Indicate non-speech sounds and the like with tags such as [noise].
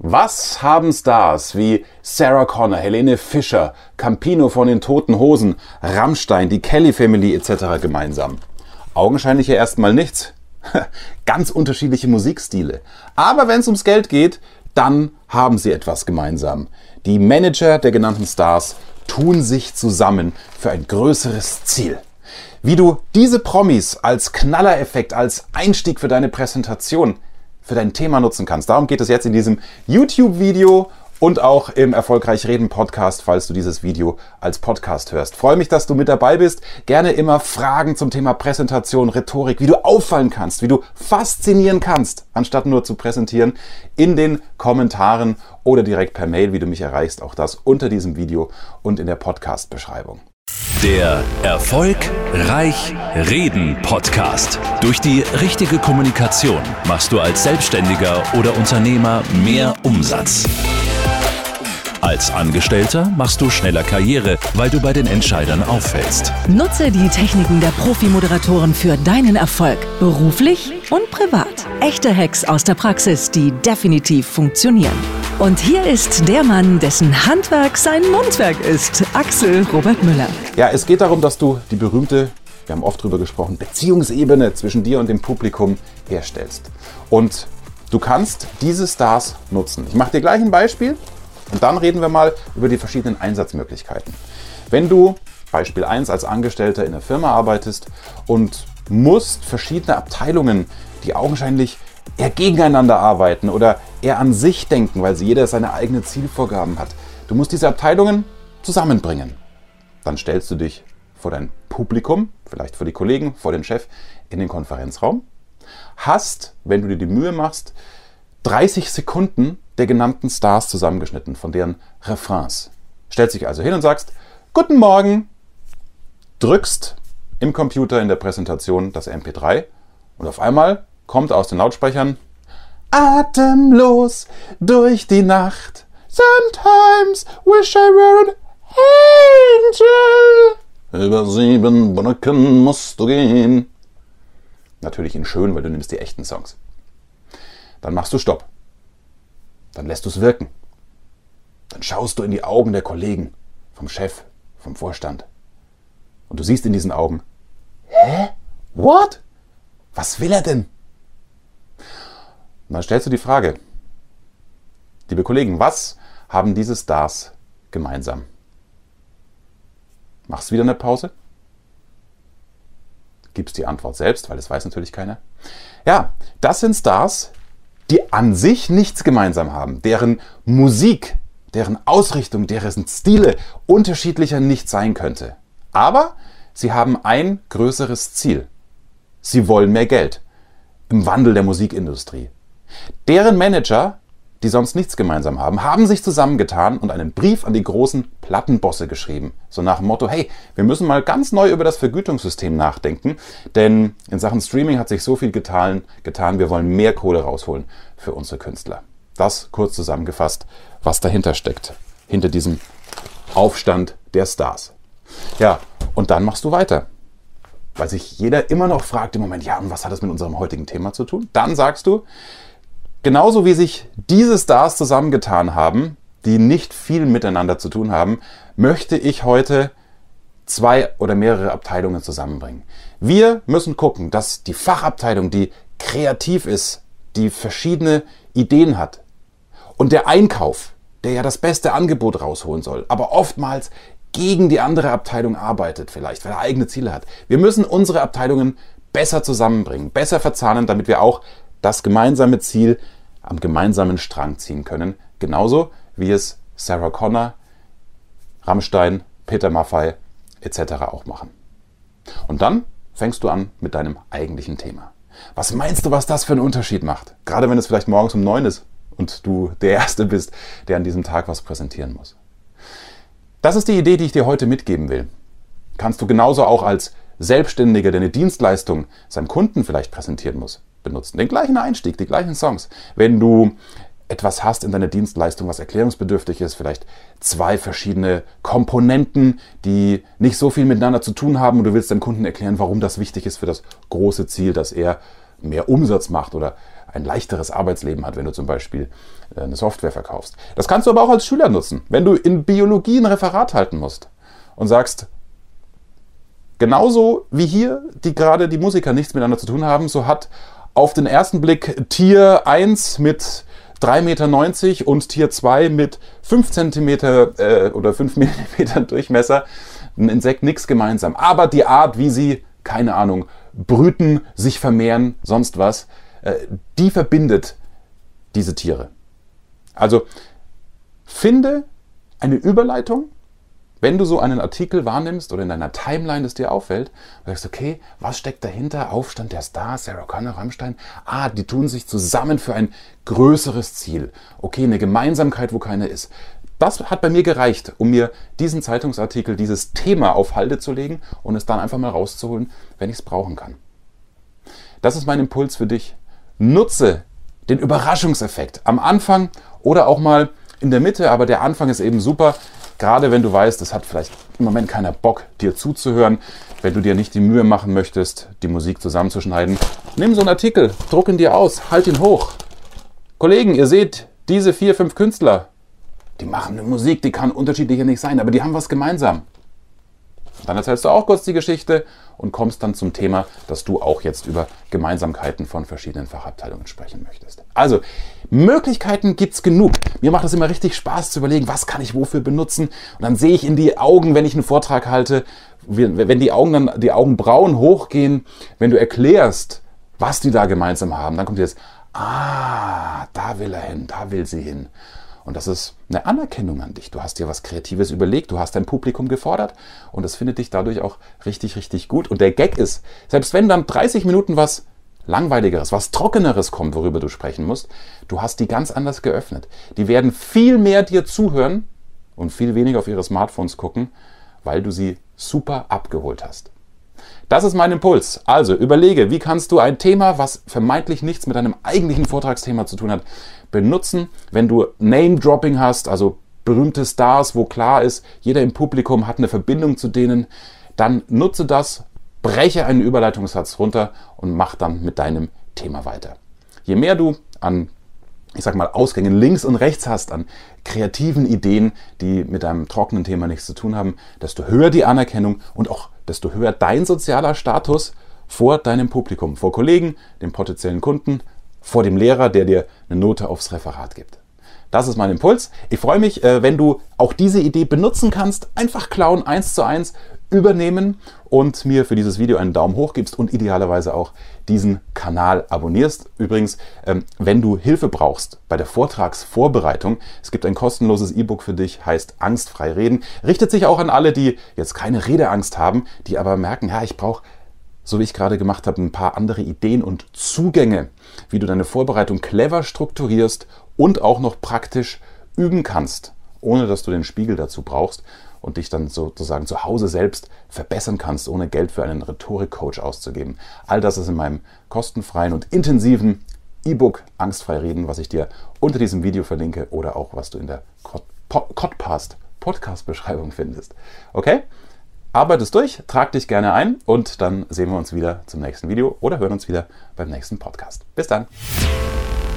Was haben Stars wie Sarah Connor, Helene Fischer, Campino von den Toten Hosen, Rammstein, die Kelly Family etc. gemeinsam? Augenscheinlich ja erstmal nichts. [laughs] Ganz unterschiedliche Musikstile. Aber wenn es ums Geld geht, dann haben sie etwas gemeinsam. Die Manager der genannten Stars tun sich zusammen für ein größeres Ziel. Wie du diese Promis als Knallereffekt, als Einstieg für deine Präsentation für dein Thema nutzen kannst. Darum geht es jetzt in diesem YouTube-Video und auch im Erfolgreich Reden Podcast, falls du dieses Video als Podcast hörst. Freue mich, dass du mit dabei bist. Gerne immer Fragen zum Thema Präsentation, Rhetorik, wie du auffallen kannst, wie du faszinieren kannst, anstatt nur zu präsentieren, in den Kommentaren oder direkt per Mail, wie du mich erreichst. Auch das unter diesem Video und in der Podcast-Beschreibung. Der Erfolg Reich Reden Podcast. Durch die richtige Kommunikation machst du als Selbstständiger oder Unternehmer mehr Umsatz. Als Angestellter machst du schneller Karriere, weil du bei den Entscheidern auffällst. Nutze die Techniken der Profi-Moderatoren für deinen Erfolg, beruflich und privat. Echte Hacks aus der Praxis, die definitiv funktionieren. Und hier ist der Mann, dessen Handwerk sein Mundwerk ist, Axel Robert Müller. Ja, es geht darum, dass du die berühmte, wir haben oft drüber gesprochen, Beziehungsebene zwischen dir und dem Publikum herstellst. Und du kannst diese Stars nutzen. Ich mache dir gleich ein Beispiel und dann reden wir mal über die verschiedenen Einsatzmöglichkeiten. Wenn du Beispiel 1 als Angestellter in der Firma arbeitest und musst verschiedene Abteilungen, die augenscheinlich eher gegeneinander arbeiten oder eher an sich denken, weil sie jeder seine eigenen Zielvorgaben hat. Du musst diese Abteilungen zusammenbringen. Dann stellst du dich vor dein Publikum, vielleicht vor die Kollegen, vor den Chef in den Konferenzraum. Hast, wenn du dir die Mühe machst, 30 Sekunden der genannten Stars zusammengeschnitten, von deren Refrains. Stellst dich also hin und sagst, Guten Morgen, drückst im Computer in der Präsentation das MP3 und auf einmal kommt aus den Lautsprechern Atemlos durch die Nacht. Sometimes wish I were an angel. Über sieben Brücken musst du gehen. Natürlich in schön, weil du nimmst die echten Songs. Dann machst du Stopp. Dann lässt du es wirken. Dann schaust du in die Augen der Kollegen, vom Chef, vom Vorstand. Und du siehst in diesen Augen, hä? What? Was will er denn? Und dann stellst du die Frage, liebe Kollegen, was haben diese Stars gemeinsam? Machst du wieder eine Pause? Gibst die Antwort selbst, weil das weiß natürlich keiner. Ja, das sind Stars, die an sich nichts gemeinsam haben, deren Musik, deren Ausrichtung, deren Stile unterschiedlicher nicht sein könnte. Aber sie haben ein größeres Ziel. Sie wollen mehr Geld im Wandel der Musikindustrie. Deren Manager, die sonst nichts gemeinsam haben, haben sich zusammengetan und einen Brief an die großen Plattenbosse geschrieben. So nach dem Motto, hey, wir müssen mal ganz neu über das Vergütungssystem nachdenken, denn in Sachen Streaming hat sich so viel getan, getan wir wollen mehr Kohle rausholen für unsere Künstler. Das kurz zusammengefasst, was dahinter steckt, hinter diesem Aufstand der Stars. Ja, und dann machst du weiter. Weil sich jeder immer noch fragt im Moment, ja, und was hat das mit unserem heutigen Thema zu tun? Dann sagst du, genauso wie sich diese Stars zusammengetan haben, die nicht viel miteinander zu tun haben, möchte ich heute zwei oder mehrere Abteilungen zusammenbringen. Wir müssen gucken, dass die Fachabteilung, die kreativ ist, die verschiedene Ideen hat, und der Einkauf, der ja das beste Angebot rausholen soll, aber oftmals gegen die andere Abteilung arbeitet, vielleicht, weil er eigene Ziele hat. Wir müssen unsere Abteilungen besser zusammenbringen, besser verzahnen, damit wir auch das gemeinsame Ziel am gemeinsamen Strang ziehen können. Genauso wie es Sarah Connor, Rammstein, Peter Maffay etc. auch machen. Und dann fängst du an mit deinem eigentlichen Thema. Was meinst du, was das für einen Unterschied macht? Gerade wenn es vielleicht morgens um neun ist und du der Erste bist, der an diesem Tag was präsentieren muss. Das ist die Idee, die ich dir heute mitgeben will. Kannst du genauso auch als Selbstständiger, der eine Dienstleistung seinem Kunden vielleicht präsentieren muss, benutzen. Den gleichen Einstieg, die gleichen Songs. Wenn du etwas hast in deiner Dienstleistung, was erklärungsbedürftig ist, vielleicht zwei verschiedene Komponenten, die nicht so viel miteinander zu tun haben und du willst deinem Kunden erklären, warum das wichtig ist für das große Ziel, dass er mehr Umsatz macht oder ein leichteres Arbeitsleben hat, wenn du zum Beispiel äh, eine Software verkaufst. Das kannst du aber auch als Schüler nutzen. Wenn du in Biologie ein Referat halten musst und sagst, genauso wie hier, die gerade die Musiker nichts miteinander zu tun haben, so hat auf den ersten Blick Tier 1 mit 3,90 Meter und Tier 2 mit 5 cm äh, oder 5 [laughs] mm Durchmesser ein Insekt nichts gemeinsam. Aber die Art, wie sie, keine Ahnung, brüten, sich vermehren, sonst was, äh, die verbindet diese Tiere. Also finde eine Überleitung wenn du so einen Artikel wahrnimmst oder in deiner Timeline es dir auffällt, sagst du, okay, was steckt dahinter? Aufstand der Stars, Sarah Connor, Rammstein. Ah, die tun sich zusammen für ein größeres Ziel. Okay, eine Gemeinsamkeit, wo keine ist. Das hat bei mir gereicht, um mir diesen Zeitungsartikel, dieses Thema auf Halde zu legen und es dann einfach mal rauszuholen, wenn ich es brauchen kann. Das ist mein Impuls für dich. Nutze den Überraschungseffekt am Anfang oder auch mal in der Mitte, aber der Anfang ist eben super, Gerade wenn du weißt, es hat vielleicht im Moment keiner Bock, dir zuzuhören, wenn du dir nicht die Mühe machen möchtest, die Musik zusammenzuschneiden, nimm so einen Artikel, druck ihn dir aus, halt ihn hoch. Kollegen, ihr seht, diese vier, fünf Künstler, die machen eine Musik, die kann unterschiedlicher nicht sein, aber die haben was gemeinsam. Dann erzählst du auch kurz die Geschichte und kommst dann zum Thema, dass du auch jetzt über Gemeinsamkeiten von verschiedenen Fachabteilungen sprechen möchtest. Also, Möglichkeiten gibt es genug. Mir macht es immer richtig Spaß zu überlegen, was kann ich wofür benutzen. Und dann sehe ich in die Augen, wenn ich einen Vortrag halte, wenn die Augen dann, die Augenbrauen hochgehen, wenn du erklärst, was die da gemeinsam haben, dann kommt jetzt, ah, da will er hin, da will sie hin. Und das ist eine Anerkennung an dich. Du hast dir was Kreatives überlegt, du hast dein Publikum gefordert und das findet dich dadurch auch richtig, richtig gut. Und der Gag ist, selbst wenn dann 30 Minuten was Langweiligeres, was Trockeneres kommt, worüber du sprechen musst, du hast die ganz anders geöffnet. Die werden viel mehr dir zuhören und viel weniger auf ihre Smartphones gucken, weil du sie super abgeholt hast. Das ist mein Impuls. Also überlege, wie kannst du ein Thema, was vermeintlich nichts mit deinem eigentlichen Vortragsthema zu tun hat, benutzen, wenn du Name-Dropping hast, also berühmte Stars, wo klar ist, jeder im Publikum hat eine Verbindung zu denen, dann nutze das, breche einen Überleitungssatz runter und mach dann mit deinem Thema weiter. Je mehr du an ich sag mal, Ausgängen links und rechts hast an kreativen Ideen, die mit deinem trockenen Thema nichts zu tun haben, desto höher die Anerkennung und auch desto höher dein sozialer Status vor deinem Publikum, vor Kollegen, dem potenziellen Kunden, vor dem Lehrer, der dir eine Note aufs Referat gibt. Das ist mein Impuls. Ich freue mich, äh, wenn du auch diese Idee benutzen kannst. Einfach klauen, eins zu eins übernehmen und mir für dieses Video einen Daumen hoch gibst und idealerweise auch diesen Kanal abonnierst. Übrigens, ähm, wenn du Hilfe brauchst bei der Vortragsvorbereitung, es gibt ein kostenloses E-Book für dich, heißt Angstfrei reden. Richtet sich auch an alle, die jetzt keine Redeangst haben, die aber merken, ja, ich brauche so wie ich gerade gemacht habe, ein paar andere Ideen und Zugänge, wie du deine Vorbereitung clever strukturierst und auch noch praktisch üben kannst, ohne dass du den Spiegel dazu brauchst und dich dann sozusagen zu Hause selbst verbessern kannst, ohne Geld für einen Rhetorikcoach auszugeben. All das ist in meinem kostenfreien und intensiven E-Book Angstfrei reden, was ich dir unter diesem Video verlinke oder auch was du in der Podcast Podcast-Beschreibung findest. Okay? Arbeit es durch, trag dich gerne ein und dann sehen wir uns wieder zum nächsten Video oder hören uns wieder beim nächsten Podcast. Bis dann.